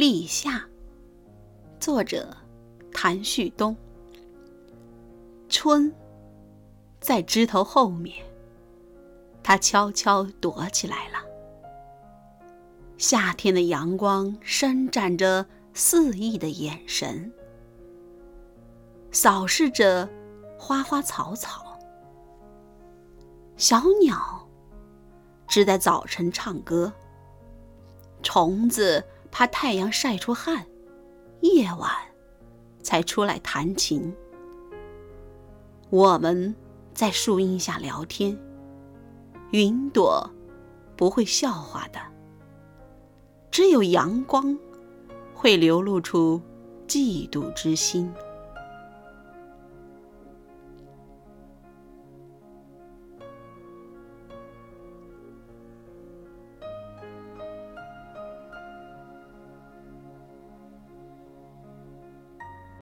立夏，作者谭旭东。春在枝头后面，它悄悄躲起来了。夏天的阳光伸展着肆意的眼神，扫视着花花草草。小鸟只在早晨唱歌。虫子怕太阳晒出汗，夜晚才出来弹琴。我们在树荫下聊天，云朵不会笑话的。只有阳光会流露出嫉妒之心。